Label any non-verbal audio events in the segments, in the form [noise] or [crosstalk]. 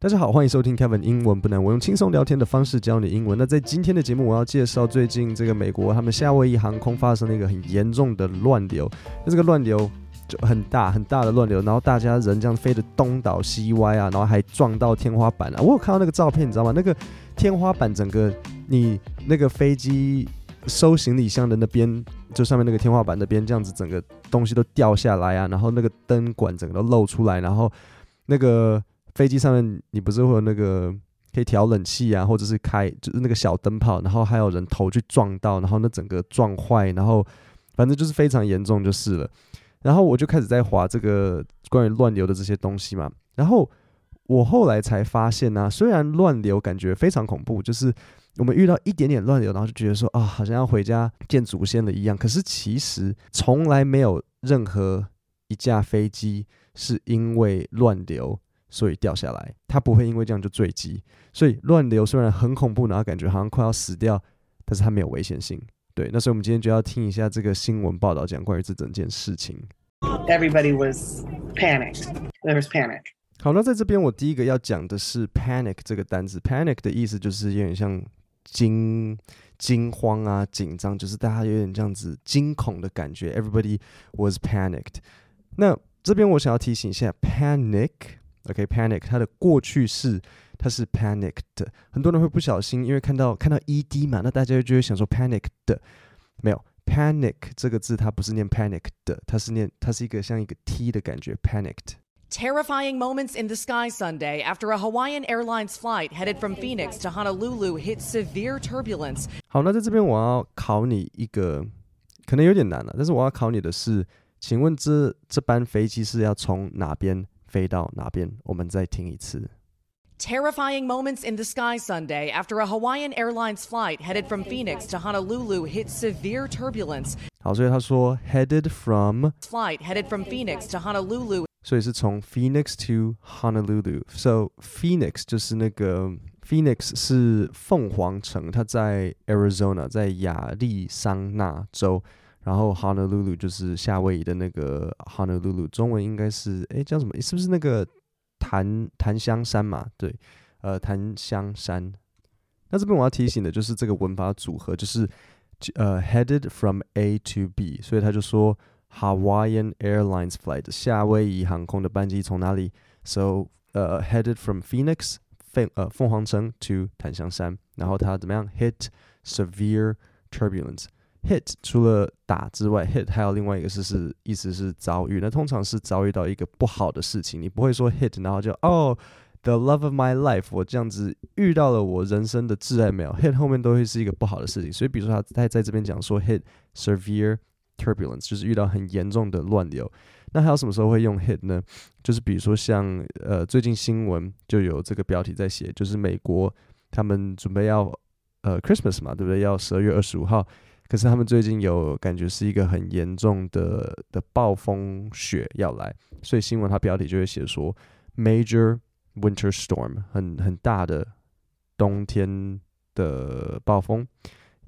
大家好，欢迎收听 Kevin 英文不难。我用轻松聊天的方式教你英文。那在今天的节目，我要介绍最近这个美国他们夏威夷航空发生了一个很严重的乱流。那这个乱流就很大很大的乱流，然后大家人这样飞得东倒西歪啊，然后还撞到天花板啊。我有看到那个照片，你知道吗？那个天花板整个你那个飞机收行李箱的那边，就上面那个天花板那边这样子，整个东西都掉下来啊，然后那个灯管整个都露出来，然后那个。飞机上面，你不是会有那个可以调冷气啊，或者是开就是那个小灯泡，然后还有人头去撞到，然后那整个撞坏，然后反正就是非常严重就是了。然后我就开始在划这个关于乱流的这些东西嘛。然后我后来才发现呢、啊，虽然乱流感觉非常恐怖，就是我们遇到一点点乱流，然后就觉得说啊，好像要回家见祖先了一样。可是其实从来没有任何一架飞机是因为乱流。所以掉下来，它不会因为这样就坠机。所以乱流虽然很恐怖，然后感觉好像快要死掉，但是它没有危险性。对，那所以我们今天就要听一下这个新闻报道，讲关于这整件事情。Everybody was panicked. There was panic. 好，那在这边我第一个要讲的是 panic 这个单词。panic 的意思就是有点像惊惊慌啊、紧张，就是大家有点这样子惊恐的感觉。Everybody was panicked。那这边我想要提醒一下，panic。OK，panic，、okay, 它的过去式它是 panicked，很多人会不小心，因为看到看到 ed 嘛，那大家就会想说 panicked，没有 panic 这个字它不是念 panicked，它是念它是一个像一个 t 的感觉 panicked。Terrifying moments in the sky Sunday after a Hawaiian Airlines flight headed from Phoenix to Honolulu hit severe turbulence。好，那在这边我要考你一个，可能有点难了，但是我要考你的是，请问这这班飞机是要从哪边？飞到哪边？我们再听一次。Terrifying moments in the sky Sunday after a Hawaiian Airlines flight headed from Phoenix to Honolulu hit severe turbulence。好，所以他说 headed from flight headed from Phoenix to Honolulu，所以是从 Phoenix to Honolulu。So Phoenix 就是那个 Phoenix 是凤凰城，它在 Arizona，在亚利桑那州。 然后 Honolulu 就是夏威夷的那个 Honolulu，中文应该是诶叫什么？是不是那个檀檀香山嘛？对，呃檀香山。那这边我要提醒的就是这个文法组合，就是呃 headed from A to B，所以他就说 Hawaiian Airlines flight 夏威夷航空的班机从哪里？So 呃 headed from Phoenix 凤呃凤凰城 to 檀香山，然后它怎么样？Hit severe turbulence。Hit 除了打之外，hit 还有另外一个是是意思是遭遇，那通常是遭遇到一个不好的事情，你不会说 hit 然后就哦、，the love of my life，我这样子遇到了我人生的挚爱没有，hit 后面都会是一个不好的事情，所以比如说他他在这边讲说 hit severe turbulence 就是遇到很严重的乱流，那还有什么时候会用 hit 呢？就是比如说像呃最近新闻就有这个标题在写，就是美国他们准备要呃 Christmas 嘛，对不对？要十二月二十五号。可是他们最近有感觉是一个很严重的的暴风雪要来，所以新闻它标题就会写说 Major Winter Storm 很很大的冬天的暴风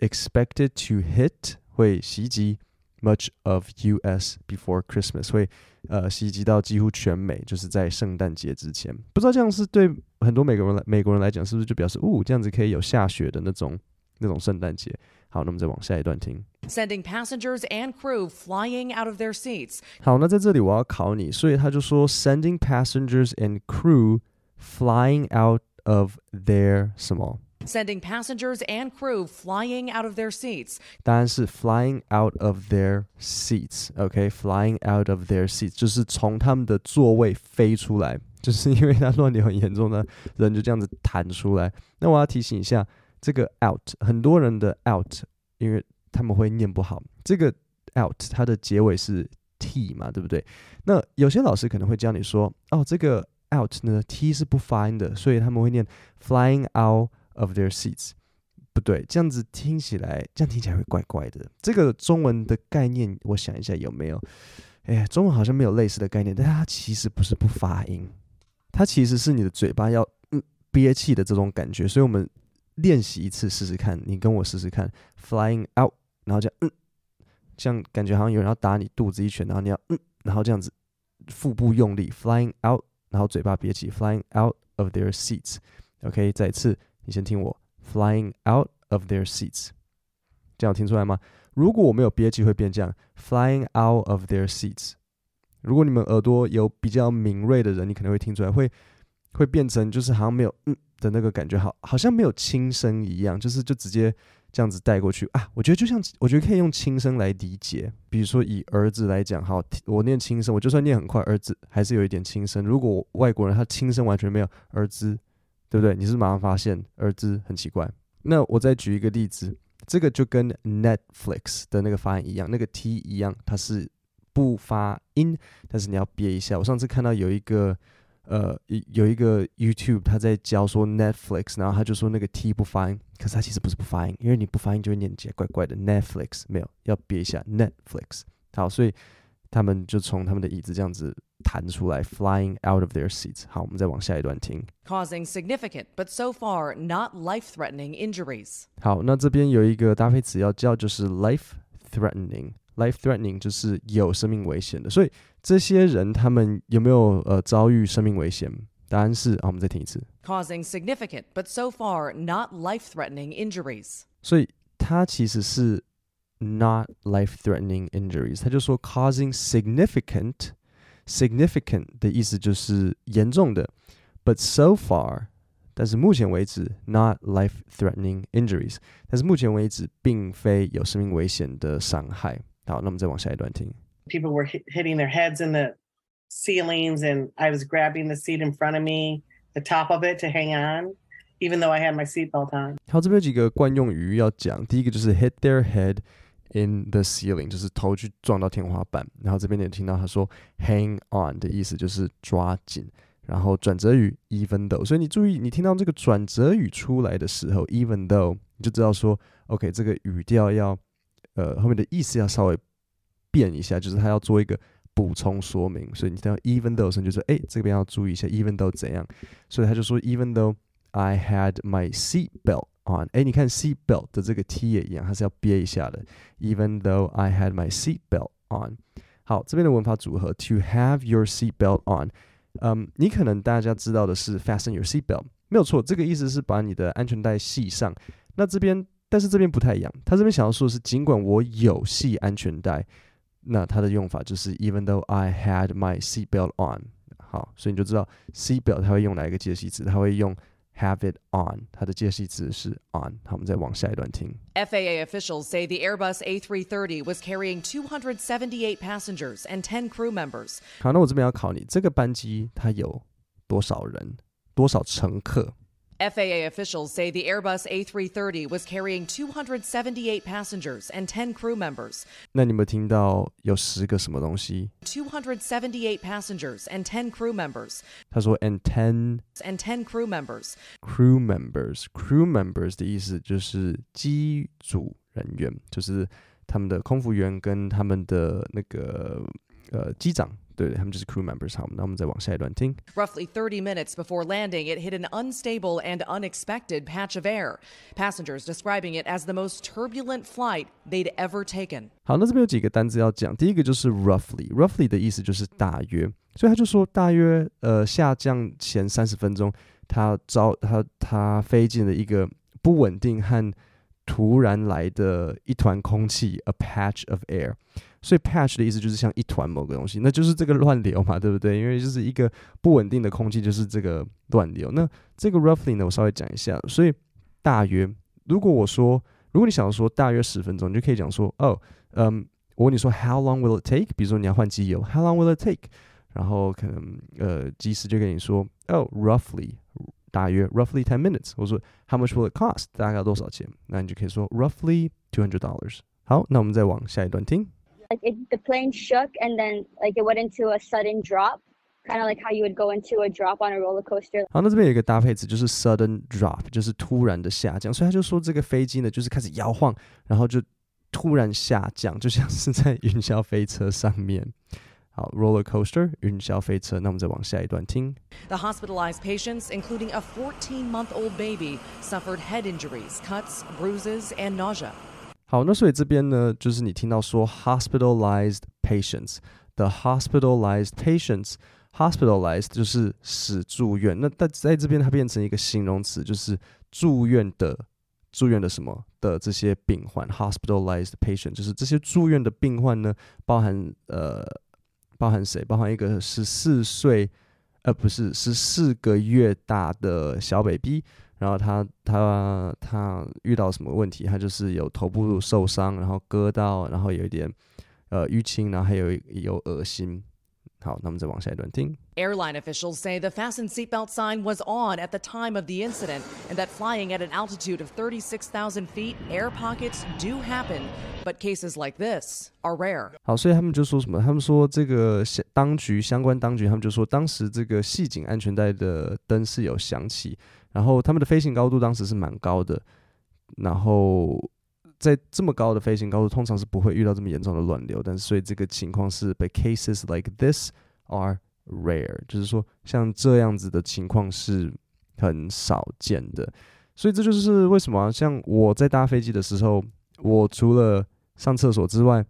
expected to hit 会袭击 much of U.S. before Christmas 会呃袭击到几乎全美，就是在圣诞节之前。不知道这样是对很多美国人来美国人来讲是不是就表示哦这样子可以有下雪的那种那种圣诞节？好，那我们再往下一段听。Sending passengers and crew flying out of their seats。好，那在这里我要考你，所以他就说 sending passengers and crew flying out of their 什么？Sending passengers and crew flying out of their seats。答案是 flying out of their seats。OK，flying out of their seats 就是从他们的座位飞出来，就是因为它乱流很严重的人就这样子弹出来。那我要提醒一下。 这个 out 很多人的 out，因为他们会念不好。这个 out 它的结尾是 t 嘛，对不对？那有些老师可能会教你说，哦，这个 out 呢 t 是不发音的，所以他们会念 flying out of their seats。不对，这样子听起来，这样听起来会怪怪的。这个中文的概念，我想一下有没有？哎，中文好像没有类似的概念，但它其实不是不发音，它其实是你的嘴巴要憋气的这种感觉，所以我们。练习一次试试看，你跟我试试看，flying out，然后这样，嗯，这样感觉好像有人要打你肚子一拳，然后你要，嗯，然后这样子腹部用力，flying out，然后嘴巴憋气，flying out of their seats。OK，再一次，你先听我，flying out of their seats，这样听出来吗？如果我没有憋气，会变这样，flying out of their seats。如果你们耳朵有比较敏锐的人，你可能会听出来，会会变成就是好像没有嗯。的那个感觉，好好像没有轻声一样，就是就直接这样子带过去啊。我觉得就像我觉得可以用轻声来理解，比如说以儿子来讲，好，我念轻声，我就算念很快，儿子还是有一点轻声。如果外国人他轻声完全没有儿子，对不对？你是马上发现儿子很奇怪。那我再举一个例子，这个就跟 Netflix 的那个发音一样，那个 T 一样，它是。不发音，但是你要憋一下。我上次看到有一个，呃，有一个 YouTube 他在教说 Netflix，然后他就说那个 T 不发音，可是他其实不是不发音，因为你不发音就会念起来怪怪的。Netflix 没有，要憋一下 Netflix。好，所以他们就从他们的椅子这样子弹出来，flying out of their seats。好，我们再往下一段听。Causing significant but so far not life-threatening injuries。好，那这边有一个搭配词要教，就是 life-threatening。Life-threatening 就是有生命危险的，所以这些人他们有没有呃遭遇生命危险？答案是啊，我们再听一次。Causing significant but so far not life-threatening injuries。所以它其实是 not life-threatening injuries，他就说 causing significant，significant 的意思就是严重的，but so far，但是目前为止 not life-threatening injuries，但是目前为止并非有生命危险的伤害。 好，那我们再往下一段听。People were hit, hitting their heads in the ceilings, and I was grabbing the seat in front of me, the top of it to hang on, even though I had my seatbelt on. 好，这边有几个惯用语要讲。第一个就是 hit their head in the ceiling，就是头去撞到天花板。然后这边你听到他说 hang on 的意思就是抓紧。然后转折语 even though，所以你注意，你听到这个转折语出来的时候，even though，你就知道说，OK，这个语调要。 呃，后面的意思要稍微变一下，就是他要做一个补充说明，所以你听到 even though 时，就说，哎，这边要注意一下，even though 怎样？所以他就说，even though I had my seat belt on，哎，你看 seat belt 的这个 t 也一样，它是要憋一下的，even though I had my seat belt on。好，这边的文法组合，to have your seat belt on，嗯，你可能大家知道的是 fasten your seat belt，没有错，这个意思是把你的安全带系上。那这边。但是这边不太一样，他这边想要说的是，尽管我有系安全带，那它的用法就是 even though I had my seat belt on。好，所以你就知道 seat belt 它会用哪一个介系词，它会用 have it on，它的介系词是 on。好，我们再往下一段听。FAA officials say the Airbus A330 was carrying 278 passengers and 10 crew members。好，那我这边要考你，这个班机它有多少人，多少乘客 ？FAA officials say the Airbus A330 was carrying 278 passengers and 10 crew members. 那你有没有听到有十个什么东西？278 passengers and 10 crew members. 他说 and ten and 10 crew members. Crew members, crew members 的意思就是机组人员，就是他们的空服员跟他们的那个呃机长。 对，他们就是 crew members。好，那我们再往下一段听。Roughly 30 minutes before landing, it hit an unstable and unexpected patch of air. Passengers describing it as the most turbulent flight they'd ever taken. 好，那这边有几个单字要讲。第一个就是 roughly，roughly roughly 的意思就是大约，所以他就说大约呃下降前三十分钟，它遭它它飞进了一个不稳定和突然来的一团空气，a patch of air。 所以 patch 的意思就是像一团某个东西，那就是这个乱流嘛，对不对？因为就是一个不稳定的空气，就是这个乱流。那这个 roughly 呢，我稍微讲一下。所以大约，如果我说，如果你想说大约十分钟，你就可以讲说，哦，嗯，我问你说 how long will it take？比如说你要换机油，how long will it take？然后可能呃，机师就跟你说，哦，roughly，大约 roughly ten minutes。我说 how much will it cost？大概要多少钱？那你就可以说 roughly two hundred dollars。好，那我们再往下一段听。like it, the plane shook and then like it went into a sudden drop, kind of like how you would go into a drop on a roller coaster. 好，那这边有一个搭配词，就是 sudden drop，就是突然的下降。所以他就说这个飞机呢，就是开始摇晃，然后就突然下降，就像是在云霄飞车上面。好，roller [laughs] coaster，云霄飞车。那我们再往下一段听。The hospitalized patients, including a 14-month-old baby, suffered head injuries, cuts, bruises, and nausea. 好，那所以这边呢，就是你听到说 hospitalized patients，the hospitalized patients，hospitalized 就是使住院，那在在这边它变成一个形容词，就是住院的住院的什么的这些病患，hospitalized patient 就是这些住院的病患呢，包含呃包含谁？包含一个十四岁呃不是是四个月大的小 baby，然后他他他遇到什么问题？他就是有头部受伤，然后割到，然后有一点呃淤青，然后还有有恶心。好，那我们再往下一段听。Airline officials say the fasten seatbelt sign was on at the time of the incident, and that flying at an altitude of 36,000 feet, air pockets do happen, but cases like this are rare. 好，所以他们就说什么？他们说这个当局相关当局，他们就说当时这个系紧安全带的灯是有响起，然后他们的飞行高度当时是蛮高的，然后。在这么高的飞行高度，通常是不会遇到这么严重的乱流，但是所以这个情况是被 cases like this are rare，就是说像这样子的情况是很少见的，所以这就是为什么，像我在搭飞机的时候，我除了上厕所之外，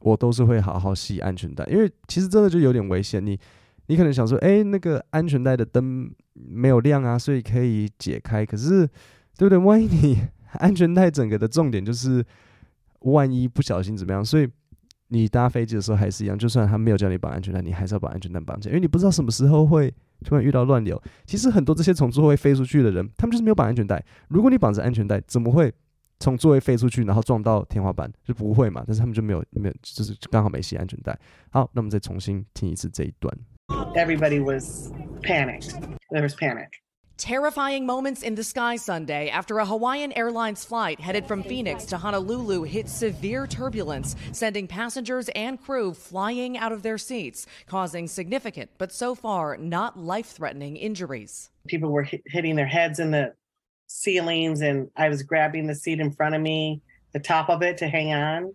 我都是会好好系安全带，因为其实真的就有点危险，你你可能想说，哎，那个安全带的灯没有亮啊，所以可以解开，可是对不对？万一你安全带整个的重点就是，万一不小心怎么样？所以你搭飞机的时候还是一样，就算他没有叫你绑安全带，你还是要把安全带绑起来，因为你不知道什么时候会突然遇到乱流。其实很多这些从座位飞出去的人，他们就是没有绑安全带。如果你绑着安全带，怎么会从座位飞出去，然后撞到天花板？就不会嘛。但是他们就没有没有，就是刚好没系安全带。好，那我们再重新听一次这一段。Everybody was panicked. There was panic. Terrifying moments in the sky Sunday after a Hawaiian Airlines flight headed from Phoenix to Honolulu hit severe turbulence, sending passengers and crew flying out of their seats, causing significant but so far not life threatening injuries. People were hit, hitting their heads in the ceilings, and I was grabbing the seat in front of me, the top of it to hang on,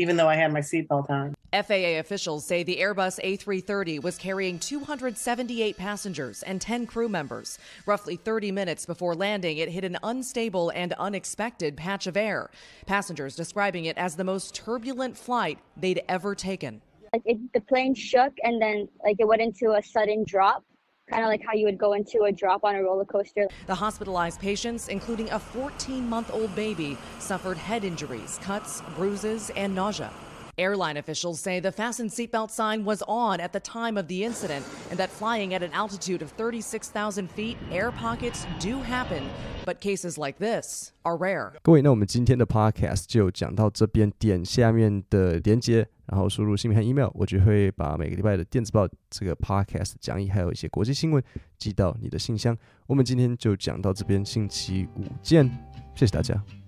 even though I had my seatbelt on. FAA officials say the Airbus A330 was carrying 278 passengers and 10 crew members. Roughly 30 minutes before landing, it hit an unstable and unexpected patch of air. Passengers describing it as the most turbulent flight they'd ever taken. Like it, the plane shook and then like it went into a sudden drop, kind of like how you would go into a drop on a roller coaster. The hospitalized patients, including a 14 month old baby, suffered head injuries, cuts, bruises, and nausea. Airline officials say the fasten seatbelt sign was on at the time of the incident and that flying at an altitude of 36,000 feet, air pockets do happen, but cases like this are rare. 各位，那我们今天的 podcast 就讲到这边，点下面的连接，然后输入姓名和 email，我就会把每个礼拜的电子报这个 podcast 讲义，还有一些国际新闻寄到你的信箱。我们今天就讲到这边，星期五见，谢谢大家。